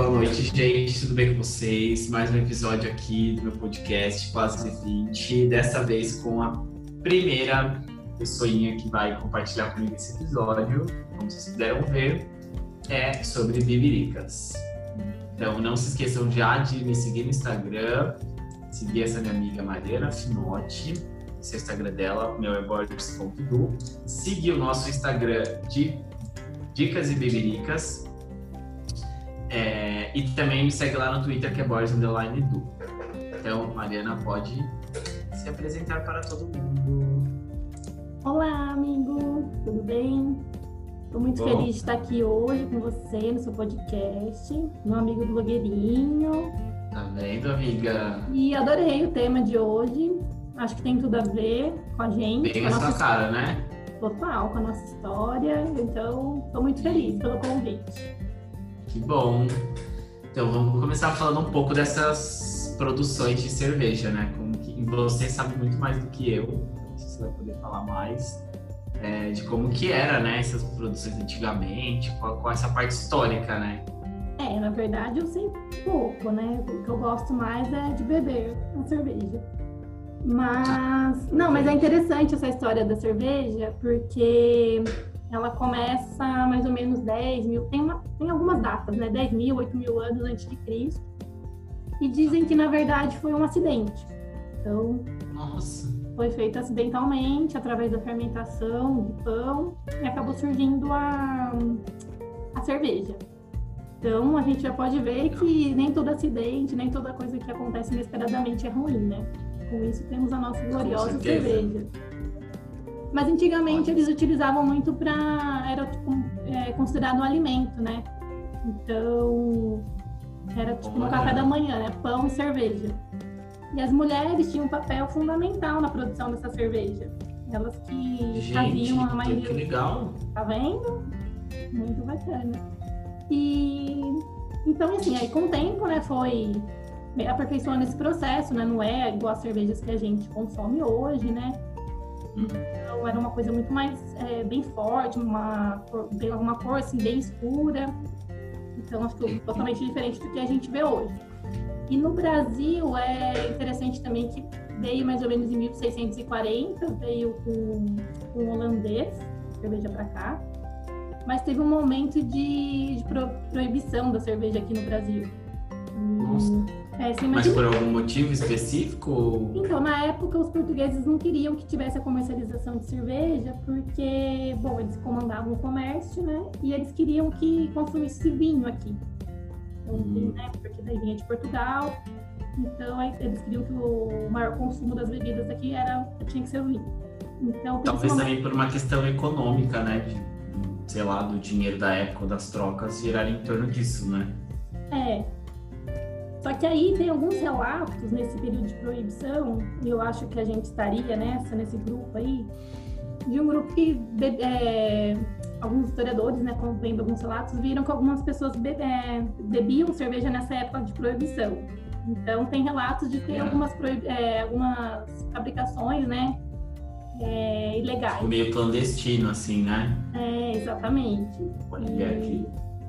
boa noite, gente. Tudo bem com vocês? Mais um episódio aqui do meu podcast Quase 20. Dessa vez com a primeira pessoinha que vai compartilhar comigo esse episódio. Como vocês puderam ver, é sobre bibiricas. Então não se esqueçam já de me seguir no Instagram, seguir essa minha amiga Mariana Finotti, esse é o Instagram dela, meu é borges.du. Seguir o nosso Instagram de Dicas e Bibiricas é, e também me segue lá no Twitter, que é Borges Underline Du. Então, Mariana pode se apresentar para todo mundo. Olá, amigo, tudo bem? Estou muito Bom. feliz de estar aqui hoje com você no seu podcast, meu amigo blogueirinho. Tá vendo, amiga? E adorei o tema de hoje. Acho que tem tudo a ver com a gente. Bem com a nossa cara, né? Total, com a nossa história. Então, estou muito feliz pelo convite. Que bom. Então vamos começar falando um pouco dessas produções de cerveja, né? Como que você sabe muito mais do que eu, não sei se você vai poder falar mais é, de como que era, né? Essas produções antigamente, com, com essa parte histórica, né? É, na verdade eu sei pouco, né? O que eu gosto mais é de beber a cerveja. Mas, não, mas é interessante essa história da cerveja, porque ela começa mais ou menos 10 mil, tem, uma, tem algumas datas, né? 10 mil, 8 mil anos antes de Cristo. E dizem que, na verdade, foi um acidente. Então, Nossa. foi feito acidentalmente, através da fermentação do pão, e acabou surgindo a, a cerveja. Então, a gente já pode ver que nem todo acidente, nem toda coisa que acontece inesperadamente é ruim, né? Com isso, temos a nossa gloriosa cerveja. Mas antigamente eles utilizavam muito para era tipo, é, considerado um alimento, né? Então era tipo no café da manhã, né? Pão e cerveja. E as mulheres tinham um papel fundamental na produção dessa cerveja. Elas que Gente, faziam a maioria. Que legal! Tá vendo? Muito bacana. E então assim, aí com o tempo, né, foi aperfeiçoando esse processo, né? Não é igual as cervejas que a gente consome hoje, né? Então era uma coisa muito mais é, bem forte, uma cor, uma cor assim bem escura. Então acho que totalmente diferente do que a gente vê hoje. E no Brasil é interessante também que veio mais ou menos em 1640, veio com, com um holandês, cerveja para cá. Mas teve um momento de, de pro, proibição da cerveja aqui no Brasil. Nossa. É, Mas por algum motivo específico? Então, na época, os portugueses não queriam que tivesse a comercialização de cerveja, porque, bom, eles comandavam o comércio, né? E eles queriam que consumisse vinho aqui. Então, hum. né? Porque daí vinha de Portugal. Então, eles queriam que o maior consumo das bebidas aqui era, tinha que ser o vinho. Então, Talvez também por uma questão econômica, né? De, sei lá, do dinheiro da época, das trocas, girar em torno disso, né? É, só que aí tem alguns relatos nesse período de proibição, e eu acho que a gente estaria nessa, nesse grupo aí, de um grupo que é, alguns historiadores, né, vendo alguns relatos, viram que algumas pessoas é, bebiam cerveja nessa época de proibição. Então tem relatos de ter algumas, é, algumas fabricações, né, é, ilegais. Meio clandestino, assim, né? É, exatamente. Pode ver aqui.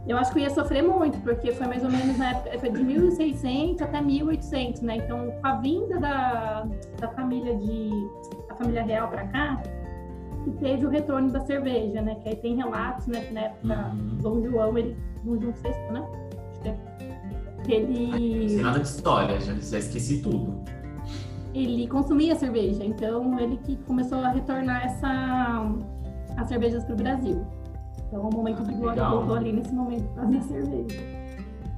Eu acho que eu ia sofrer muito, porque foi mais ou menos na época de 1600 até 1800, né? Então, com a vinda da, da família de a família real para cá, que teve o retorno da cerveja, né? Que aí tem relatos, né? Que na época uhum. Dom João, ele Dom João VI, né? Acho que é, ele. Não sei nada de história, já, já esqueci tudo. Ele consumia cerveja, então ele que começou a retornar essa as cervejas para o Brasil. Então, o momento de glória voltou ali nesse momento por causa da cerveja.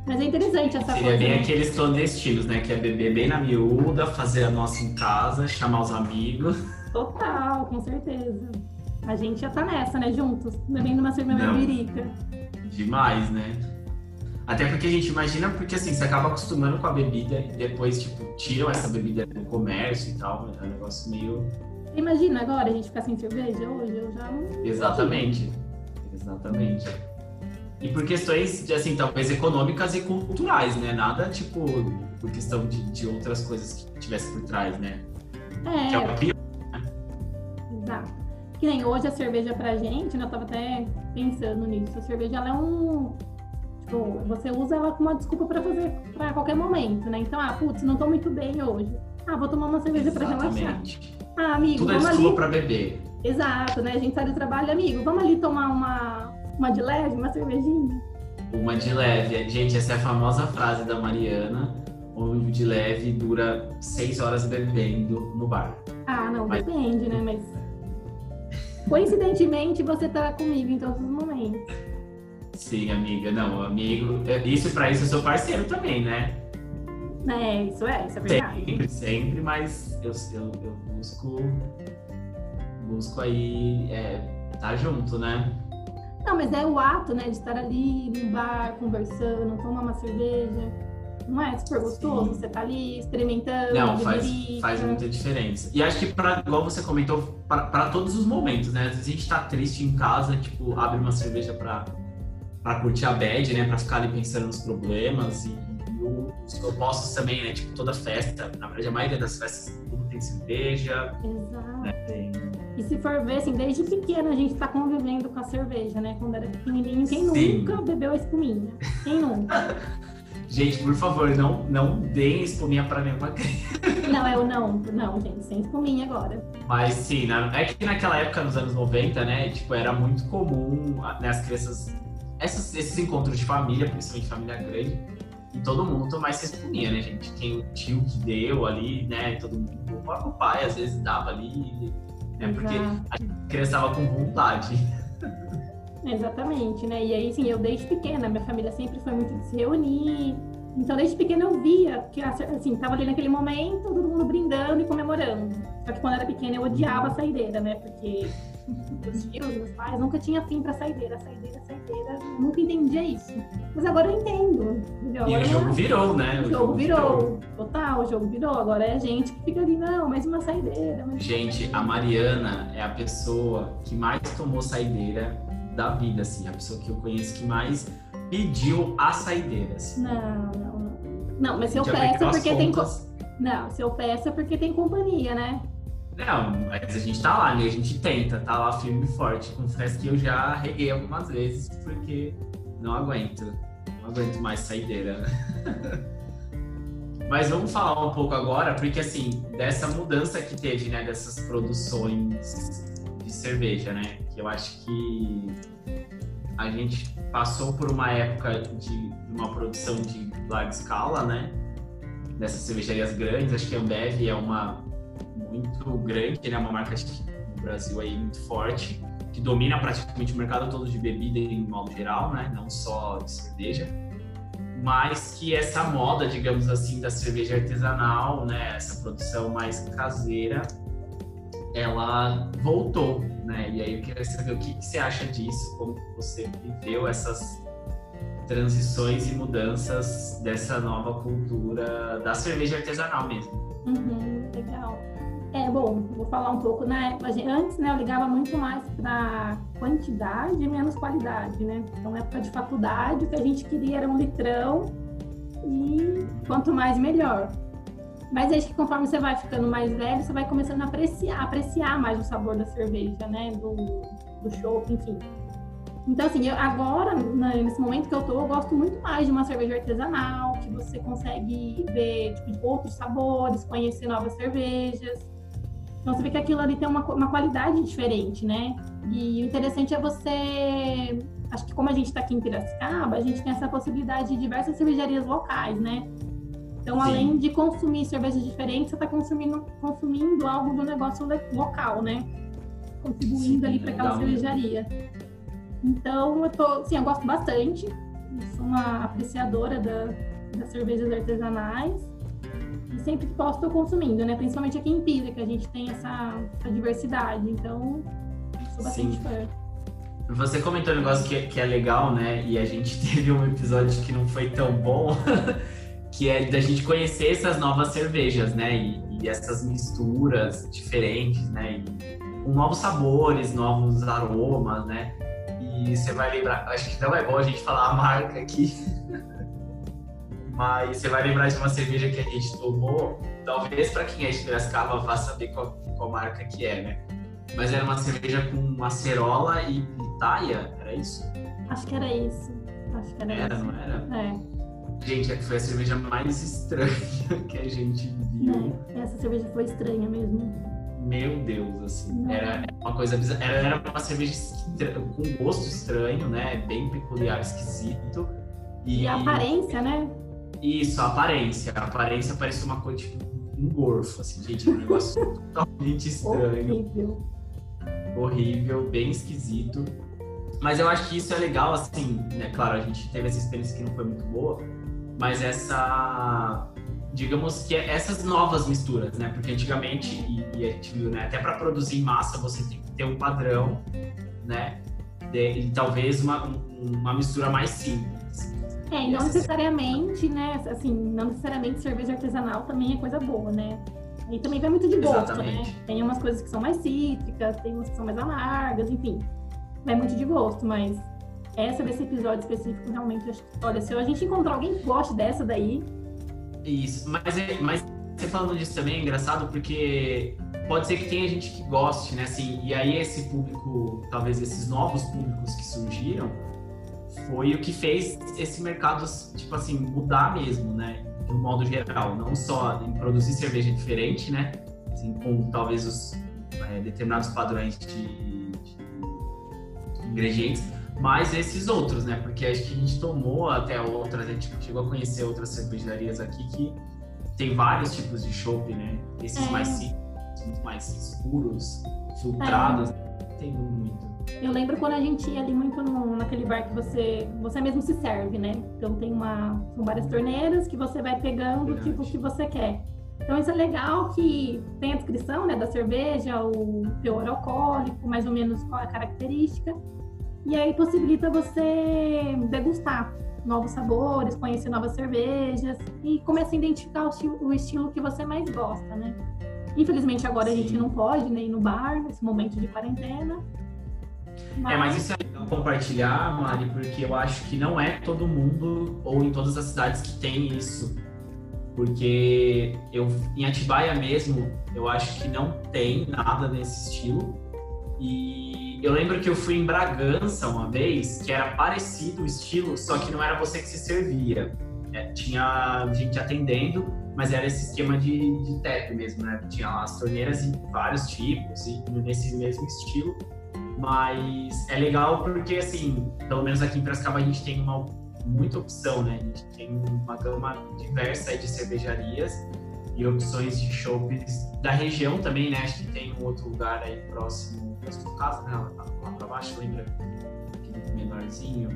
Mas é interessante essa Seria coisa. bem né? aqueles clandestinos, né? Que é beber bem na miúda, fazer a nossa em casa, chamar os amigos. Total, com certeza. A gente já tá nessa, né? Juntos, bebendo uma cerveja virica. Demais, né? Até porque a gente imagina, porque assim, você acaba acostumando com a bebida e depois, tipo, tiram essa bebida do comércio e tal. É um negócio meio. Imagina agora a gente ficar sem cerveja hoje, eu já não. Exatamente. Exatamente. E por questões, assim, talvez econômicas e culturais, né? Nada, tipo, por questão de, de outras coisas que tivesse por trás, né? É. Que é o pior, né? Exato. Que nem hoje a cerveja pra gente, né? Eu tava até pensando nisso. A cerveja, ela é um... Tipo. Você usa ela como uma desculpa para fazer para qualquer momento, né? Então, ah, putz, não tô muito bem hoje. Ah, vou tomar uma cerveja para relaxar. Ah, amigo, Tudo é desculpa ali. para beber. Exato, né? A gente sai do trabalho, amigo, vamos ali tomar uma, uma de leve, uma cervejinha. Uma de leve. Gente, essa é a famosa frase da Mariana, onde o de leve dura seis horas bebendo no bar. Ah, não, Mas- depende, né? Mas coincidentemente você tá comigo em todos os momentos. Sim, amiga. Não, amigo. Isso para isso eu sou parceiro também, né? É, isso é, isso é verdade. Sempre, sempre, mas eu, eu, eu busco. Busco aí é, tá junto, né? Não, mas é o ato, né, de estar ali num bar, conversando, tomar uma cerveja. Não é super gostoso? Sim. Você tá ali experimentando, Não, faz, faz muita diferença. E acho que, pra, igual você comentou, para todos os momentos, né? Às vezes a gente tá triste em casa, tipo, abre uma cerveja pra, pra curtir a bad, né? Pra ficar ali pensando nos problemas. E, os opostos também, né? Tipo, toda festa, na verdade, a maioria das festas, tem cerveja. Exato. Né? Tem... E se for ver, assim, desde pequena a gente tá convivendo com a cerveja, né? Quando era pequenininho, quem Sim. nunca bebeu a espuminha? Quem nunca? Gente, por favor, não, não deem espuminha pra nenhuma criança. não, o não. Não, gente, sem espuminha agora. Mas sim, na- é que naquela época, nos anos 90, né, tipo, era muito comum né, as crianças, essas- esses encontros de família, principalmente família grande, e todo mundo tomar essa espuminha, né, gente? Quem o tio que deu ali, né, todo mundo, o próprio pai às vezes dava ali, né, porque a criança tava com vontade. Exatamente, né? E aí, assim, eu desde pequena, minha família sempre foi muito de se reunir. Então, desde pequena eu via que, assim, tava ali naquele momento, todo mundo brindando e comemorando. Só que quando eu era pequena eu odiava a saideira, né? Porque os tios, meus pais, nunca tinha fim pra saideira, saideira, saideira. Eu nunca entendia isso. Mas agora eu entendo, entendeu? E Agora o jogo eu- virou, né? o jogo virou. Total, o jogo virou. Agora é a gente que fica ali, não, mais uma saideira. Mais uma Gente, a Mariana é a pessoa que mais tomou saideira da vida, assim, a pessoa que eu conheço que mais pediu a saideira, assim. Não, não, não. Não, mas se eu peço é porque tem. co-. Não, se eu peço é porque tem companhia, né? Não, mas a gente tá lá, né? A gente tenta, tá lá firme e forte. Confesso que eu já reguei algumas vezes porque não aguento. Não aguento mais saideira. Mas vamos falar um pouco agora, porque assim, dessa mudança que teve, né, dessas produções de cerveja, né? Que eu acho que a gente passou por uma época de uma produção de larga escala, né? Dessas cervejarias grandes, acho que a Ambev é uma muito grande, né? Uma marca no Brasil aí muito forte, que domina praticamente o mercado todo de bebida em modo geral, né? Não só de cerveja. Mas que essa moda, digamos assim, da cerveja artesanal, né? Essa produção mais caseira, ela voltou, né? E aí eu queria saber o que, que você acha disso, como você viveu essas transições e mudanças dessa nova cultura da cerveja artesanal mesmo. Uhum, legal. É, bom, vou falar um pouco, né? Antes, né, eu ligava muito mais para quantidade e menos qualidade, né? Então, época de faculdade, o que a gente queria era um litrão e quanto mais, melhor. Mas acho que conforme você vai ficando mais velho, você vai começando a apreciar, apreciar mais o sabor da cerveja, né? Do, do enfim. Então, assim, eu, agora, né, nesse momento que eu tô, eu gosto muito mais de uma cerveja artesanal, que você consegue ver tipo, outros sabores, conhecer novas cervejas. Então, você vê que aquilo ali tem uma, uma qualidade diferente, né? E o interessante é você. Acho que como a gente está aqui em Piracicaba, a gente tem essa possibilidade de diversas cervejarias locais, né? Então, Sim. além de consumir cervejas diferentes, você está consumindo, consumindo algo do negócio local, né? Contribuindo Sim, ali para aquela legal mesmo. cervejaria. Então, eu tô, sim, eu gosto bastante. Eu sou uma apreciadora da, das cervejas artesanais. E sempre que posso, estou consumindo, né? Principalmente aqui em Pisa, que a gente tem essa, essa diversidade. Então, sou bastante Sim. fã. Você comentou um negócio que, que é legal, né? E a gente teve um episódio que não foi tão bom, que é da gente conhecer essas novas cervejas, né? E, e essas misturas diferentes, né? E com novos sabores, novos aromas, né? E você vai lembrar, acho que não é bom a gente falar a marca aqui, mas você vai lembrar de uma cerveja que a gente tomou, talvez para quem é de Piracicaba vá saber qual, qual marca que é, né? Mas era uma cerveja com acerola e pitaia, era isso? Acho que era isso. Acho que era. Era, essa. não era? É. Gente, é que foi a cerveja mais estranha que a gente viu. É, essa cerveja foi estranha mesmo. Meu Deus, assim. Era uma coisa bizarra. Era, era uma cerveja com gosto estranho, né? Bem peculiar, esquisito. E a aparência, né? Isso, a aparência. A aparência parecia uma coisa tipo um gorfo, assim, gente. Um negócio totalmente estranho. Horrível. horrível, bem esquisito. Mas eu acho que isso é legal, assim, né? Claro, a gente teve essa experiência que não foi muito boa, mas essa. Digamos que essas novas misturas, né? Porque antigamente, e, e a gente viu, né? Até para produzir massa você tem que ter um padrão, né? De, e talvez uma, um- uma mistura mais simples. É, e não necessariamente, né? Assim, não necessariamente cerveja artesanal também é coisa boa, né? Aí também vai muito de gosto, Exatamente. né? Tem umas coisas que são mais cítricas, tem umas que são mais amargas, enfim. Vai muito de gosto, mas essa desse episódio específico, realmente, olha, se a gente encontrar alguém que goste dessa daí, Isso, mas, é- mas você falando disso também é engraçado porque pode ser que tenha gente que goste, né? Assim, e aí esse público, talvez esses novos públicos que surgiram, foi o que fez esse mercado, tipo assim, mudar mesmo, né? De um modo geral, não só em produzir cerveja diferente, né? Assim, com talvez os é, determinados padrões de, de ingredientes, mas esses outros, né? Porque acho que a gente tomou até outras, a gente chegou a conhecer outras cervejarias aqui que tem vários tipos de chopp, né? Esses É. mais simples, mais escuros, filtrados, tem muito. eu lembro quando a gente ia ali muito no- naquele bar que você, você mesmo se serve, né? Então tem uma, são várias torneiras que você vai pegando o tipo que você quer. Então isso é legal que tem a descrição né, da cerveja, o teor alcoólico, mais ou menos qual é a característica. E aí possibilita você degustar novos sabores, conhecer novas cervejas e começa a identificar o estilo, que você mais gosta, né? Infelizmente agora a gente Sim. não pode né, ir no bar nesse momento de quarentena. É, mas isso é legal compartilhar, Mari, porque eu acho que não é todo mundo ou em todas as cidades que tem isso. Porque eu em Atibaia mesmo, eu acho que não tem nada nesse estilo. E eu lembro que eu fui em Bragança uma vez, que era parecido o estilo, só que não era você que se servia. É, tinha gente atendendo, mas era esse esquema de, de tap mesmo, né? Tinha lá as torneiras em vários tipos, e nesse mesmo estilo. Mas é legal porque, assim, pelo menos aqui em Piracicaba a gente tem uma, muita opção, né? A gente tem uma gama diversa de cervejarias e opções de chopps da região também, né? Acho que tem um outro lugar aí próximo sua casa, né? Lá, lá pra baixo, lembra? Aquele menorzinho.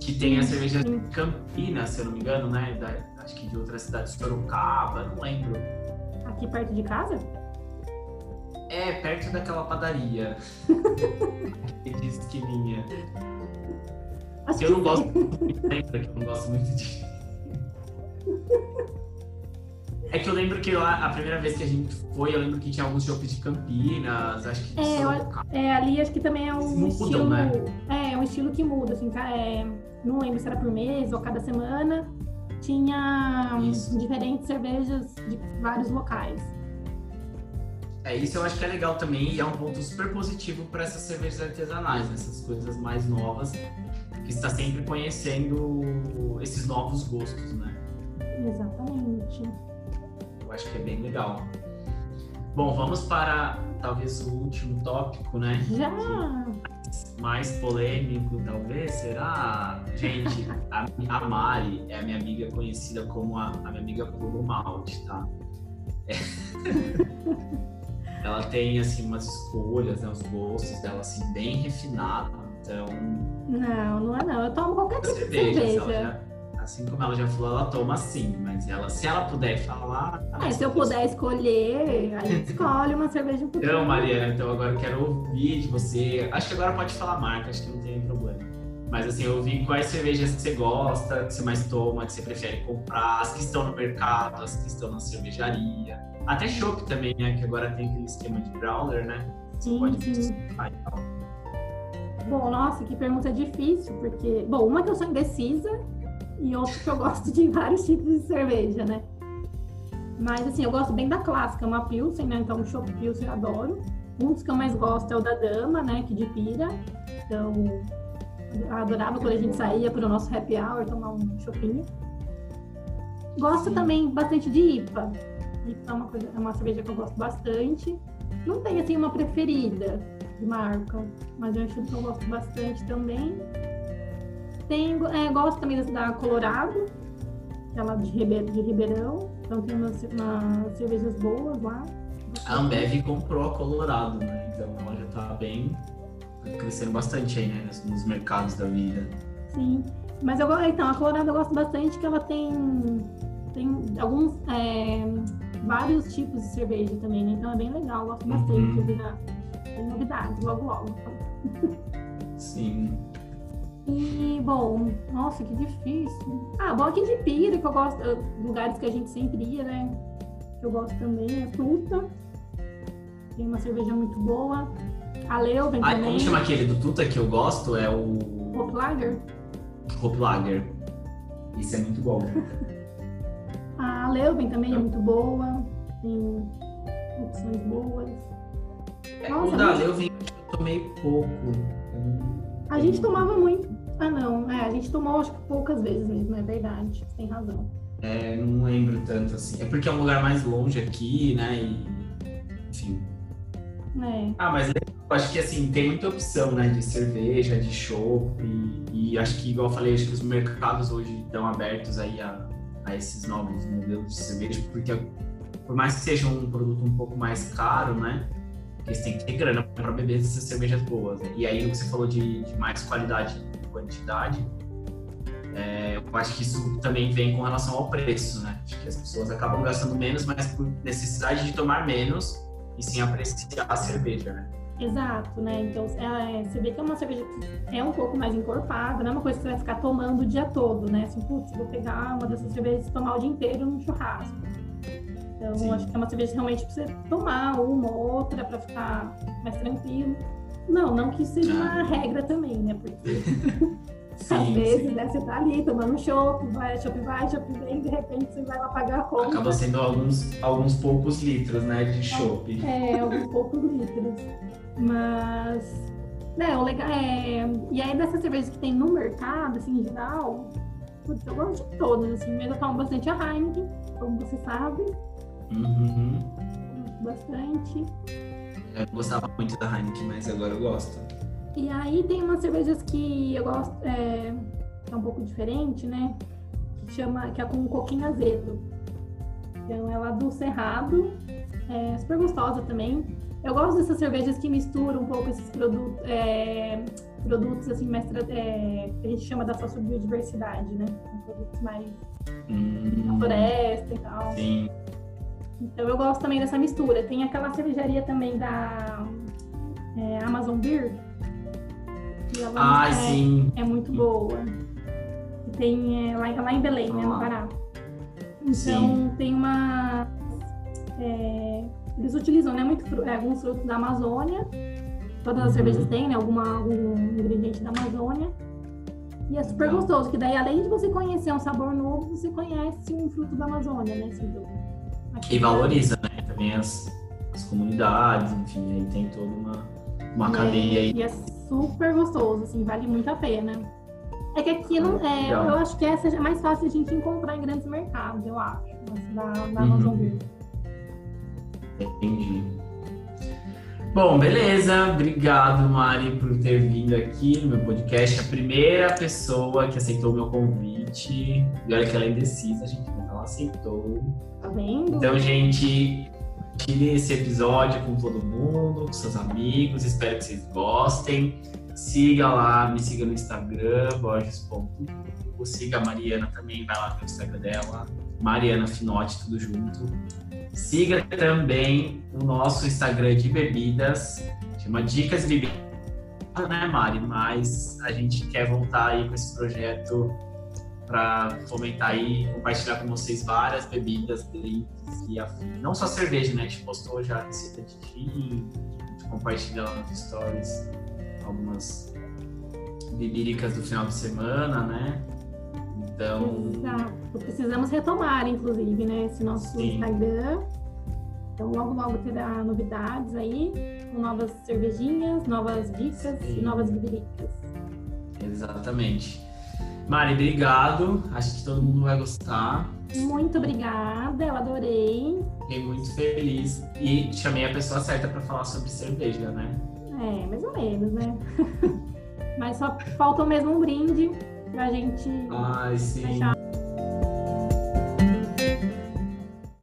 Que tem a cerveja de Campinas, se eu não me engano, né? Da- acho que de outras cidades, Sorocaba, não lembro. Aqui perto de casa? É, perto daquela padaria. que de esquininha. Acho Que eu não gosto lembra que eu não gosto muito de. É que eu lembro que lá, a primeira vez que a gente foi, eu lembro que tinha alguns shoppings de Campinas, acho que de É, Sorocaba. É, ali acho que também é um Mudam, estilo. né? É, é um estilo que muda, assim, ca- é, não lembro se era por mês ou cada semana. Tinha Isso. diferentes cervejas de vários locais. É, isso eu acho que é legal também e é um ponto super positivo para essas cervejas artesanais, né? essas coisas mais novas, que está sempre conhecendo esses novos gostos, né? Exatamente. Eu acho que é bem legal. Bom, vamos para talvez o último tópico, né? Já! mais polêmico, talvez, será? Gente, a, a Mari é a minha amiga conhecida como a, a minha amiga puro malte, tá? É. Ela tem, assim, umas escolhas, né, os gostos dela, assim, bem refinados, então... Não, não é não. Eu tomo qualquer tipo de cervejas, ela cerveja. Assim como ela já falou, ela toma sim, mas ela, se ela puder falar... É, se eu puder escolher, a gente escolhe uma cerveja um pouquinho. Então, Mariana, então agora eu quero ouvir de você. Acho que agora pode falar marca, acho que não tem problema. Mas assim, eu quais cervejas que você gosta, que você mais toma, que você prefere comprar, as que estão no mercado, as que estão na cervejaria. Até chopp também, né? Que agora tem aquele esquema de growler, né? Você Sim, pode sim. Bom, nossa, que pergunta difícil, porque, bom, uma que eu sou indecisa e outra que eu gosto de vários tipos de cerveja, né? Mas assim, eu gosto bem da clássica, uma Pilsen, né? Então, o Chopp Pilsen eu adoro. Um dos que eu mais gosto é o da Dama, né? Que de pira. Então, Adorava quando a gente saía para o nosso happy hour, tomar um chopinho. Gosto Sim. também bastante de IPA. IPA é uma, coisa, é uma cerveja que eu gosto bastante. Não tem, assim, uma preferida de marca, mas é um estilo que eu gosto bastante também. Tem, é, gosto também da Colorado, aquela de, Ribe, de Ribeirão. Então tem umas, umas cervejas boas lá. A Ambev comprou a Colorado, né? Então ela já tá bem crescendo bastante aí, né? Nos mercados da vida. Sim. Mas eu então, a Colorado eu gosto bastante que ela tem, tem alguns é, vários tipos de cerveja também, né? Então é bem legal, eu gosto bastante uhum. de novidades logo logo. Sim. E, bom, nossa, que difícil. Ah, bom aqui de Pira, que eu gosto, lugares que a gente sempre ia, né? Que eu gosto também, é Tuta. Tem uma cerveja muito boa. A Leuven ah, também. Como chama aquele do Tuta que eu gosto? É o... Hoplager. Hoplager. Isso é muito bom. a Leuven também é muito boa. Tem opções boas. É, Nossa, o da Leuven eu tomei pouco. A gente tomava muito. Ah, não. É, a gente tomou acho que poucas vezes mesmo, é verdade. Tem razão. É, não lembro tanto assim. É porque é um lugar mais longe aqui, né? E, enfim. É. Ah, mas eu acho que assim, tem muita opção, né? De cerveja, de chopp. E, e, acho que, igual eu falei, acho que os mercados hoje estão abertos aí a, a esses novos modelos de cerveja, porque por mais que seja um produto um pouco mais caro, né? Você tem que ter grana para beber essas cervejas boas. Né? E aí, você falou de, de mais qualidade quantidade, é, eu acho que isso também vem com relação ao preço, né? Acho que as pessoas acabam gastando menos, mas por necessidade de tomar menos e sim apreciar a cerveja, né? Exato, né? Então, é, você vê que é uma cerveja que é um pouco mais encorpada, não é uma coisa que você vai ficar tomando o dia todo, né? Assim, putz, vou pegar uma dessas cervejas e tomar o dia inteiro num churrasco. Então, Sim. acho que é uma cerveja realmente para você tomar uma ou outra para ficar mais tranquilo. Não, não que seja uma ah. regra também, né? Porque sim, às vezes, sim. né, você tá ali tomando chopp, vai, chopp vai, chopp vem, de repente você vai lá pagar a conta. Acaba sendo alguns, alguns poucos litros, né, de chopp. É, alguns poucos litros. Mas, né, o legal é... E aí dessas cervejas que tem no mercado, assim, em geral, putz, eu gosto de todas, assim, mesmo eu tomo bastante a Heineken, como você sabe. Uhum. Bastante. Eu gostava muito da Heineken, mas agora eu gosto. E aí tem umas cervejas que eu gosto, é, é um pouco diferente, né? Que chama, que é com coquinho azedo. Então ela é do Cerrado, é super gostosa também. Eu gosto dessas cervejas que misturam um pouco esses produtos, é, produtos assim, mais, é, que a gente chama da sociobiodiversidade, né? Produtos mais hum, da floresta e tal. Sim. Então eu gosto também dessa mistura. Tem aquela cervejaria também da é, Amazon Beer. Ela ah, é, sim. É muito boa. tem é, lá, lá em Belém, ah. né, no Pará. Então sim. tem uma. É, eles utilizam né, muito, é, alguns frutos da Amazônia. Todas as uhum. cervejas têm né, alguma, algum ingrediente da Amazônia. E é super gostoso, que daí além de você conhecer um sabor novo, você conhece um fruto da Amazônia, né? Assim, do, e valoriza, né? Também as, as comunidades, enfim, aí tem toda uma, uma e cadeia é, aí. E é super gostoso, assim, vale muito a pena. É que aqui não é, eu acho que essa é mais fácil a gente encontrar em grandes mercados, eu acho, da, da Amazon uhum. Entendi. Bom, beleza. Obrigado, Mari, por ter vindo aqui no meu podcast. A primeira pessoa que aceitou o meu convite. E olha que ela é indecisa, gente, aceitou. Tá vendo? Então, gente, tire esse episódio com todo mundo, com seus amigos. Espero que vocês gostem. Siga lá, me siga no Instagram, borges.com. Siga a Mariana também, vai lá no Instagram dela. Mariana Finotti, tudo junto. Siga também o nosso Instagram de bebidas, chama Dicas Bebidas, né, Mari? Mas a gente quer voltar aí com esse projeto para fomentar aí, compartilhar com vocês várias bebidas, drinks e afim. Não só cerveja, né? A gente postou já a receita de gin, a gente compartilha lá nos stories algumas bebíricas do final de semana, né? Então. Exato. Precisamos retomar, inclusive, né? Esse nosso Sim. Instagram. Então, logo, logo terá novidades aí, com novas cervejinhas, novas dicas Sim. e novas bebidicas. Exatamente. Mari, obrigado. Acho que todo mundo vai gostar. Muito obrigada, eu adorei. Fiquei muito feliz. E chamei a pessoa certa para falar sobre cerveja, né? É, mais ou menos, né? Mas só faltou mesmo um brinde pra gente Ai, sim. fechar.